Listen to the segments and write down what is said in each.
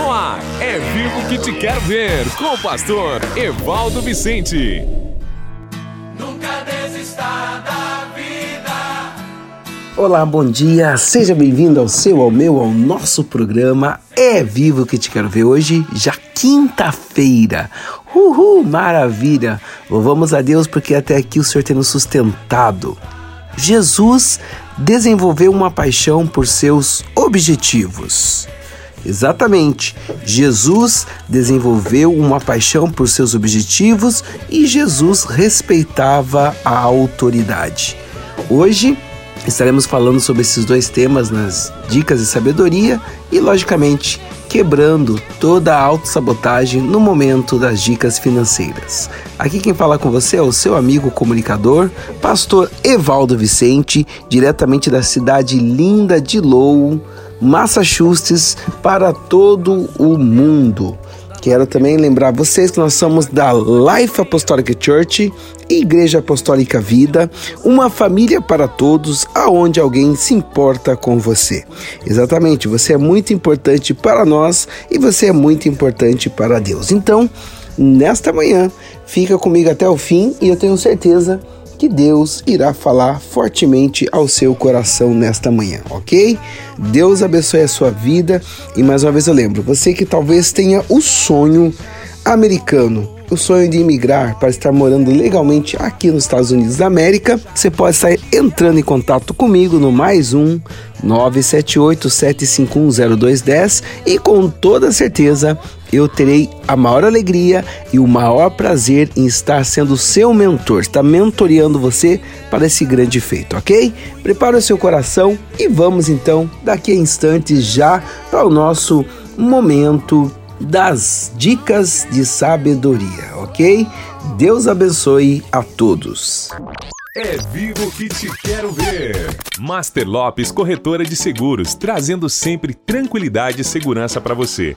No ar, é vivo que te quero ver, com o pastor Evaldo Vicente. Nunca desista da vida. Olá, bom dia, seja bem-vindo ao seu, ao meu, ao nosso programa É Vivo que te quero ver hoje, já quinta-feira. Uhul, maravilha! Louvamos a Deus porque até aqui o Senhor tem nos sustentado. Jesus desenvolveu uma paixão por seus objetivos. Exatamente. Jesus desenvolveu uma paixão por seus objetivos e Jesus respeitava a autoridade. Hoje estaremos falando sobre esses dois temas nas dicas de sabedoria e, logicamente, quebrando toda a autossabotagem no momento das dicas financeiras. Aqui quem fala com você é o seu amigo comunicador, pastor Evaldo Vicente, diretamente da cidade linda de Lowell, Massachusetts, para todo o mundo. Quero também lembrar vocês que nós somos da Life Apostolic Church, Igreja Apostólica Vida, uma família para todos, aonde alguém se importa com você. Exatamente, você é muito importante para nós e você é muito importante para Deus. Então, nesta manhã, fica comigo até o fim e eu tenho certeza que que Deus irá falar fortemente ao seu coração nesta manhã, ok? Deus abençoe a sua vida e mais uma vez eu lembro, você que talvez tenha o sonho americano, o sonho de imigrar para estar morando legalmente aqui nos Estados Unidos da América, você pode estar entrando em contato comigo no mais um 978-7510210 e com toda certeza eu terei a maior alegria e o maior prazer em estar sendo seu mentor, estar mentoreando você para esse grande feito, ok? Prepara o seu coração e vamos então, daqui a instantes, já para o nosso momento das dicas de sabedoria, ok? Deus abençoe a todos. É vivo que te quero ver. Master Lopes Corretora de Seguros, trazendo sempre tranquilidade e segurança para você.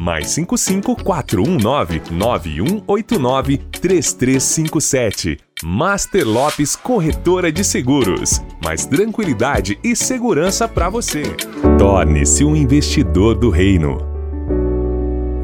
Mais 55 419 9189 3357. Master Lopes Corretora de Seguros. Mais tranquilidade e segurança para você. Torne-se um investidor do reino.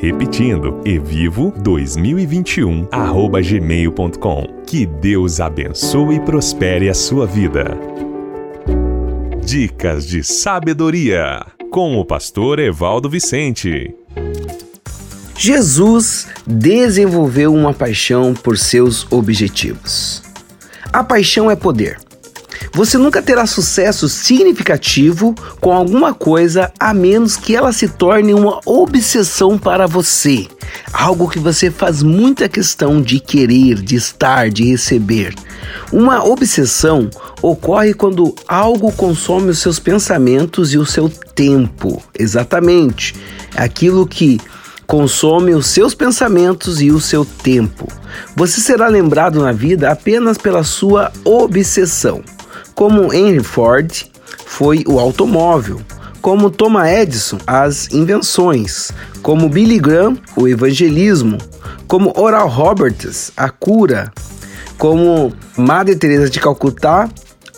Repetindo, evivo2021@gmail.com. Que Deus abençoe e prospere a sua vida. Dicas de sabedoria com o pastor Evaldo Vicente. Jesus desenvolveu uma paixão por seus objetivos. A paixão é poder. Você nunca terá sucesso significativo com alguma coisa a menos que ela se torne uma obsessão para você. Algo que você faz muita questão de querer, de estar, de receber. Uma obsessão ocorre quando algo consome os seus pensamentos e o seu tempo. Exatamente. Aquilo que consome os seus pensamentos e o seu tempo. Você será lembrado na vida apenas pela sua obsessão como Henry Ford foi o automóvel, como Thomas Edison as invenções, como Billy Graham o evangelismo, como Oral Roberts a cura, como Madre Teresa de Calcutá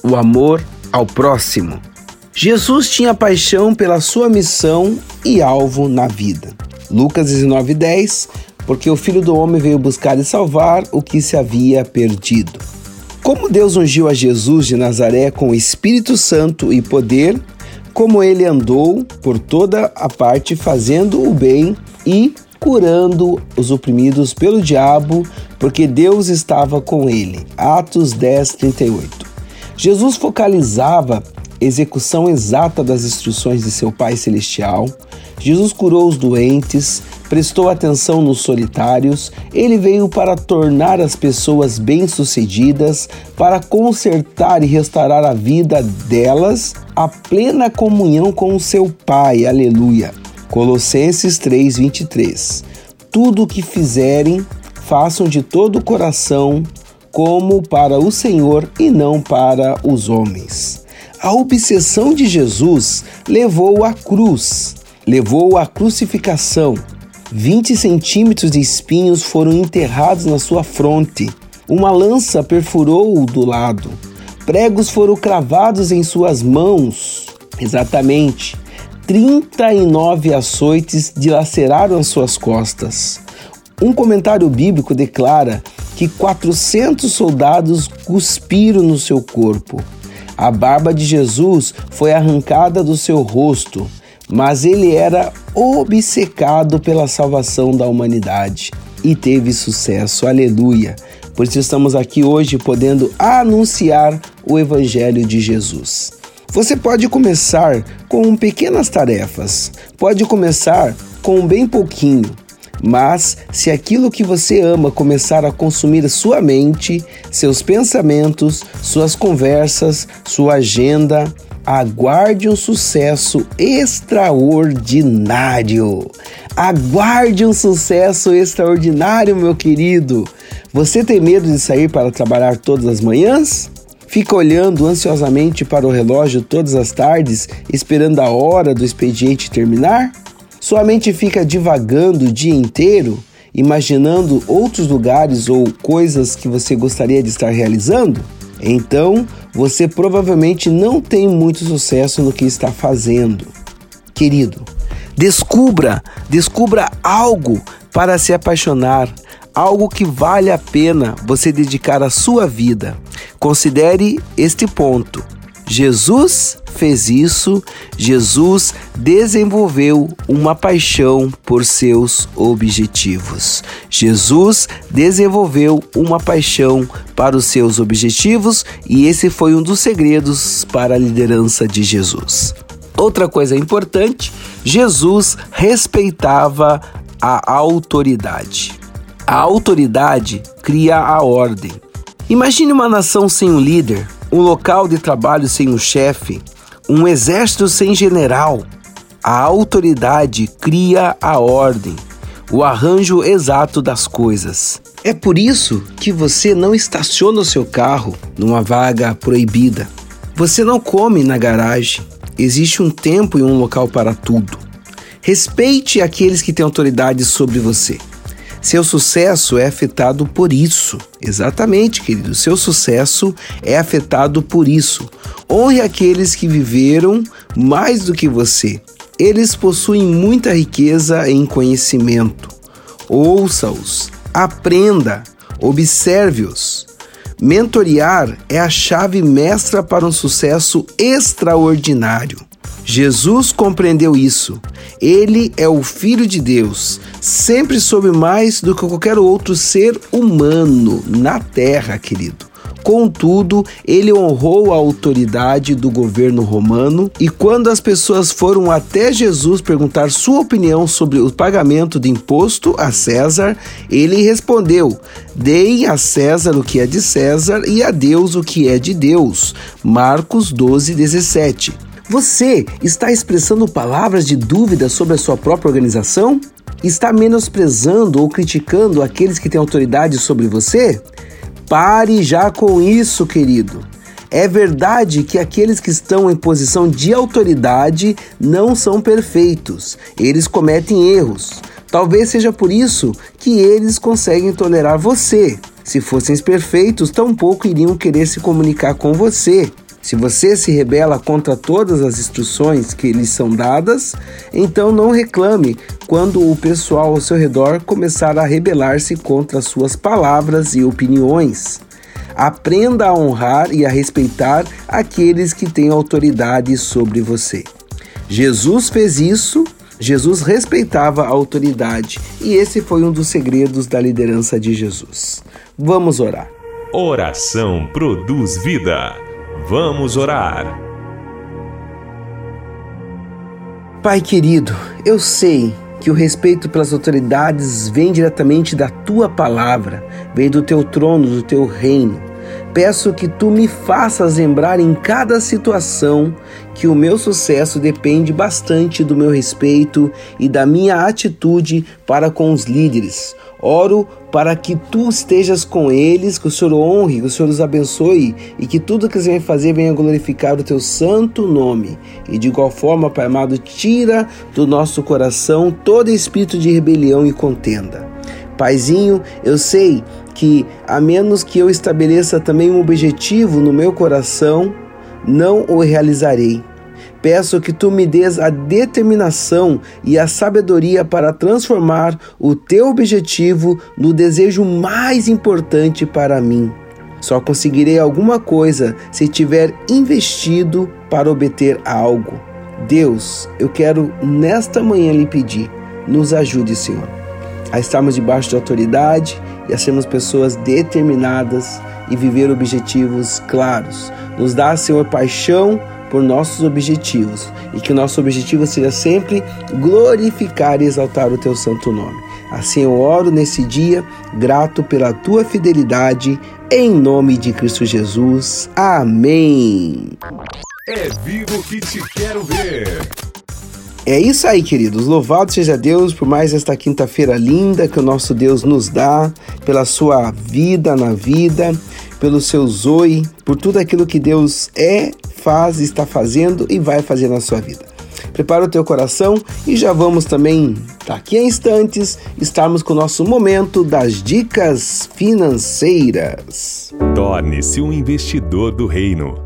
o amor ao próximo. Jesus tinha paixão pela sua missão e alvo na vida. Lucas 19:10, porque o Filho do homem veio buscar e salvar o que se havia perdido. Como Deus ungiu a Jesus de Nazaré com o Espírito Santo e poder, como ele andou por toda a parte fazendo o bem e curando os oprimidos pelo diabo, porque Deus estava com ele. Atos 10, 38. Jesus focalizava execução exata das instruções de seu Pai Celestial. Jesus curou os doentes, prestou atenção nos solitários, ele veio para tornar as pessoas bem-sucedidas, para consertar e restaurar a vida delas, a plena comunhão com o seu Pai. Aleluia. Colossenses 3:23. Tudo o que fizerem, façam de todo o coração, como para o Senhor e não para os homens. A obsessão de Jesus levou à cruz, levou à crucificação. 20 centímetros de espinhos foram enterrados na sua fronte. Uma lança perfurou-o do lado. Pregos foram cravados em suas mãos. Exatamente. 39 açoites dilaceraram as suas costas. Um comentário bíblico declara que 400 soldados cuspiram no seu corpo. A barba de Jesus foi arrancada do seu rosto, mas ele era obcecado pela salvação da humanidade e teve sucesso. Aleluia! Por isso estamos aqui hoje podendo anunciar o Evangelho de Jesus. Você pode começar com pequenas tarefas, pode começar com bem pouquinho, mas se aquilo que você ama começar a consumir sua mente, seus pensamentos, suas conversas, sua agenda, aguarde um sucesso extraordinário. Aguarde um sucesso extraordinário, meu querido. Você tem medo de sair para trabalhar todas as manhãs? Fica olhando ansiosamente para o relógio todas as tardes, esperando a hora do expediente terminar? Sua mente fica divagando o dia inteiro, imaginando outros lugares ou coisas que você gostaria de estar realizando? Então, você provavelmente não tem muito sucesso no que está fazendo. Querido, descubra, descubra algo para se apaixonar, algo que vale a pena você dedicar a sua vida. Considere este ponto. Jesus fez isso, Jesus desenvolveu uma paixão por seus objetivos. Jesus desenvolveu uma paixão para os seus objetivos e esse foi um dos segredos para a liderança de Jesus. Outra coisa importante, Jesus respeitava a autoridade. A autoridade cria a ordem. Imagine uma nação sem um líder, um local de trabalho sem um chefe, um exército sem general. A autoridade cria a ordem, o arranjo exato das coisas. É por isso que você não estaciona o seu carro numa vaga proibida. Você não come na garagem. Existe um tempo e um local para tudo. Respeite aqueles que têm autoridade sobre você. Seu sucesso é afetado por isso. Exatamente, querido. Seu sucesso é afetado por isso. Honre aqueles que viveram mais do que você. Eles possuem muita riqueza em conhecimento. Ouça-os, aprenda, observe-os. Mentorear é a chave mestra para um sucesso extraordinário. Jesus compreendeu isso. Ele é o Filho de Deus, sempre soube mais do que qualquer outro ser humano na terra, querido. Contudo, ele honrou a autoridade do governo romano e quando as pessoas foram até Jesus perguntar sua opinião sobre o pagamento de imposto a César, ele respondeu: Deem a César o que é de César e a Deus o que é de Deus. Marcos 12, 17. Você está expressando palavras de dúvida sobre a sua própria organização? Está menosprezando ou criticando aqueles que têm autoridade sobre você? Pare já com isso, querido. É verdade que aqueles que estão em posição de autoridade não são perfeitos, eles cometem erros. Talvez seja por isso que eles conseguem tolerar você. Se fossem perfeitos, tampouco iriam querer se comunicar com você. Se você se rebela contra todas as instruções que lhes são dadas, então não reclame quando o pessoal ao seu redor começar a rebelar-se contra suas palavras e opiniões. Aprenda a honrar e a respeitar aqueles que têm autoridade sobre você. Jesus fez isso Jesus respeitava a autoridade e esse foi um dos segredos da liderança de Jesus. Vamos orar. Oração produz vida. Vamos orar. Pai querido, eu sei que o respeito pelas autoridades vem diretamente da tua palavra, vem do teu trono, do teu reino. Peço que tu me faças lembrar em cada situação que o meu sucesso depende bastante do meu respeito e da minha atitude para com os líderes. Oro para que tu estejas com eles, que o Senhor honre, que o Senhor os abençoe e que tudo que eles vêm fazer venha glorificar o teu santo nome. E de igual forma, Pai amado, tira do nosso coração todo espírito de rebelião e contenda. Paizinho, eu sei que, a menos que eu estabeleça também um objetivo no meu coração, não o realizarei. Peço que tu me des a determinação e a sabedoria para transformar o teu objetivo no desejo mais importante para mim. Só conseguirei alguma coisa se tiver investido para obter algo. Deus, eu quero nesta manhã lhe pedir, nos ajude, Senhor, a estarmos debaixo de autoridade e a sermos pessoas determinadas e viver objetivos claros. Nos dá, Senhor, paixão por nossos objetivos e que o nosso objetivo seja sempre glorificar e exaltar o teu santo nome. Assim eu oro nesse dia, grato pela tua fidelidade, em nome de Cristo Jesus. Amém. É vivo que te quero ver. É isso aí, queridos. Louvado seja Deus por mais esta quinta-feira linda que o nosso Deus nos dá, pela sua vida na vida, pelo seu zoe, por tudo aquilo que Deus é, faz, está fazendo e vai fazer na sua vida. Prepara o teu coração e já vamos também, daqui a instantes, estarmos com o nosso momento das dicas financeiras. Torne-se um investidor do reino.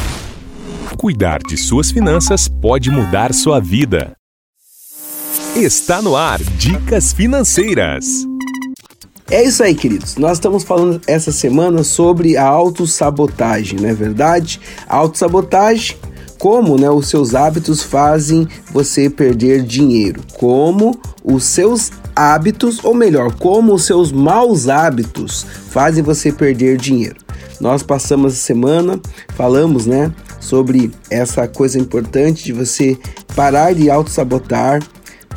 Cuidar de suas finanças pode mudar sua vida. Está no ar Dicas Financeiras. É isso aí, queridos. Nós estamos falando essa semana sobre a autossabotagem, não é verdade? A autossabotagem, como né, os seus hábitos fazem você perder dinheiro. Como os seus hábitos, ou melhor, como os seus maus hábitos fazem você perder dinheiro. Nós passamos a semana, falamos, né, sobre essa coisa importante de você parar de auto-sabotar.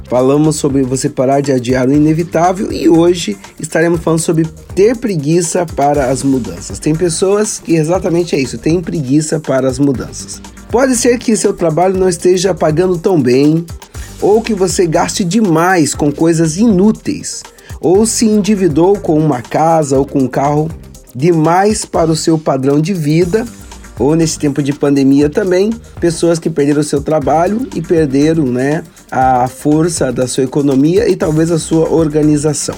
Falamos sobre você parar de adiar o inevitável e hoje estaremos falando sobre ter preguiça para as mudanças. Tem pessoas que exatamente é isso, tem preguiça para as mudanças. Pode ser que seu trabalho não esteja pagando tão bem, ou que você gaste demais com coisas inúteis, ou se endividou com uma casa ou com um carro demais para o seu padrão de vida ou nesse tempo de pandemia também, pessoas que perderam seu trabalho e perderam né, a força da sua economia e talvez a sua organização.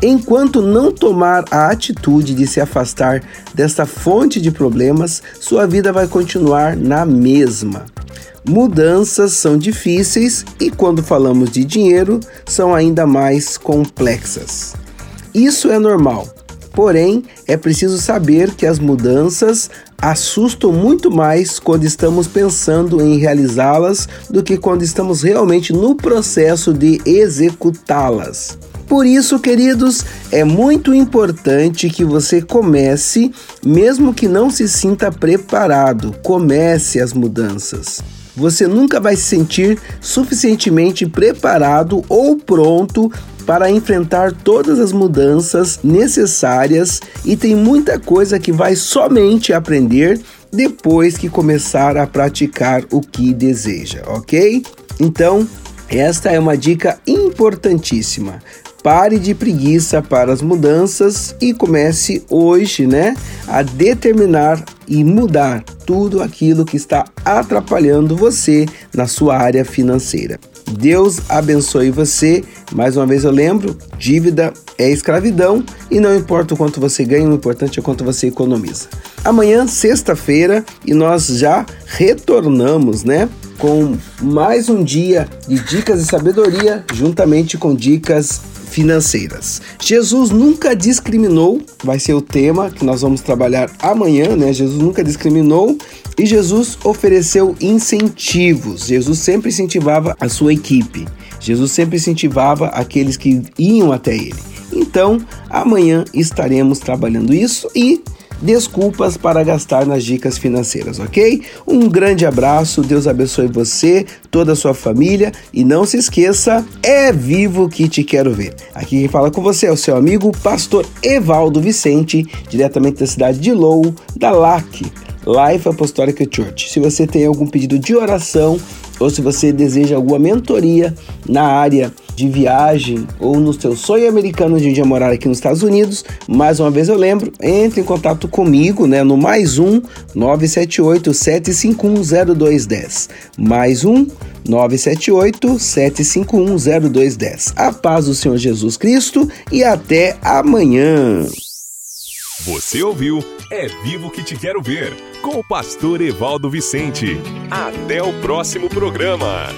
Enquanto não tomar a atitude de se afastar dessa fonte de problemas, sua vida vai continuar na mesma. Mudanças são difíceis e, quando falamos de dinheiro, são ainda mais complexas. Isso é normal, Porém, é preciso saber que as mudanças assustam muito mais quando estamos pensando em realizá-las do que quando estamos realmente no processo de executá-las. Por isso, queridos, é muito importante que você comece, mesmo que não se sinta preparado, comece as mudanças. Você nunca vai se sentir suficientemente preparado ou pronto para enfrentar todas as mudanças necessárias e tem muita coisa que vai somente aprender depois que começar a praticar o que deseja, ok? Então, esta é uma dica importantíssima. Pare de preguiça para as mudanças e comece hoje, né, a determinar e mudar tudo aquilo que está atrapalhando você na sua área financeira. Deus abençoe você. Mais uma vez eu lembro, dívida é escravidão e não importa o quanto você ganha, o importante é quanto você economiza. Amanhã, sexta-feira, e nós já retornamos, né? Com mais um dia de dicas de sabedoria, juntamente com dicas financeiras. Jesus nunca discriminou, vai ser o tema que nós vamos trabalhar amanhã, né? Jesus nunca discriminou e Jesus ofereceu incentivos. Jesus sempre incentivava a sua equipe. Jesus sempre incentivava aqueles que iam até ele. Então, amanhã estaremos trabalhando isso e desculpas para gastar nas dicas financeiras, ok? Um grande abraço, Deus abençoe você, toda a sua família e não se esqueça, é vivo que te quero ver. Aqui quem fala com você é o seu amigo pastor Evaldo Vicente, diretamente da cidade de Lowell, da LAC, Life Apostolic Church. Se você tem algum pedido de oração ou se você deseja alguma mentoria na área de viagem ou no seu sonho americano de um dia morar aqui nos Estados Unidos, mais uma vez eu lembro, entre em contato comigo, né, no mais um 978 751 0210. Mais um 978 751 0210. A paz do Senhor Jesus Cristo e até amanhã. Você ouviu É Vivo que Te Quero Ver, com o pastor Evaldo Vicente. Até o próximo programa.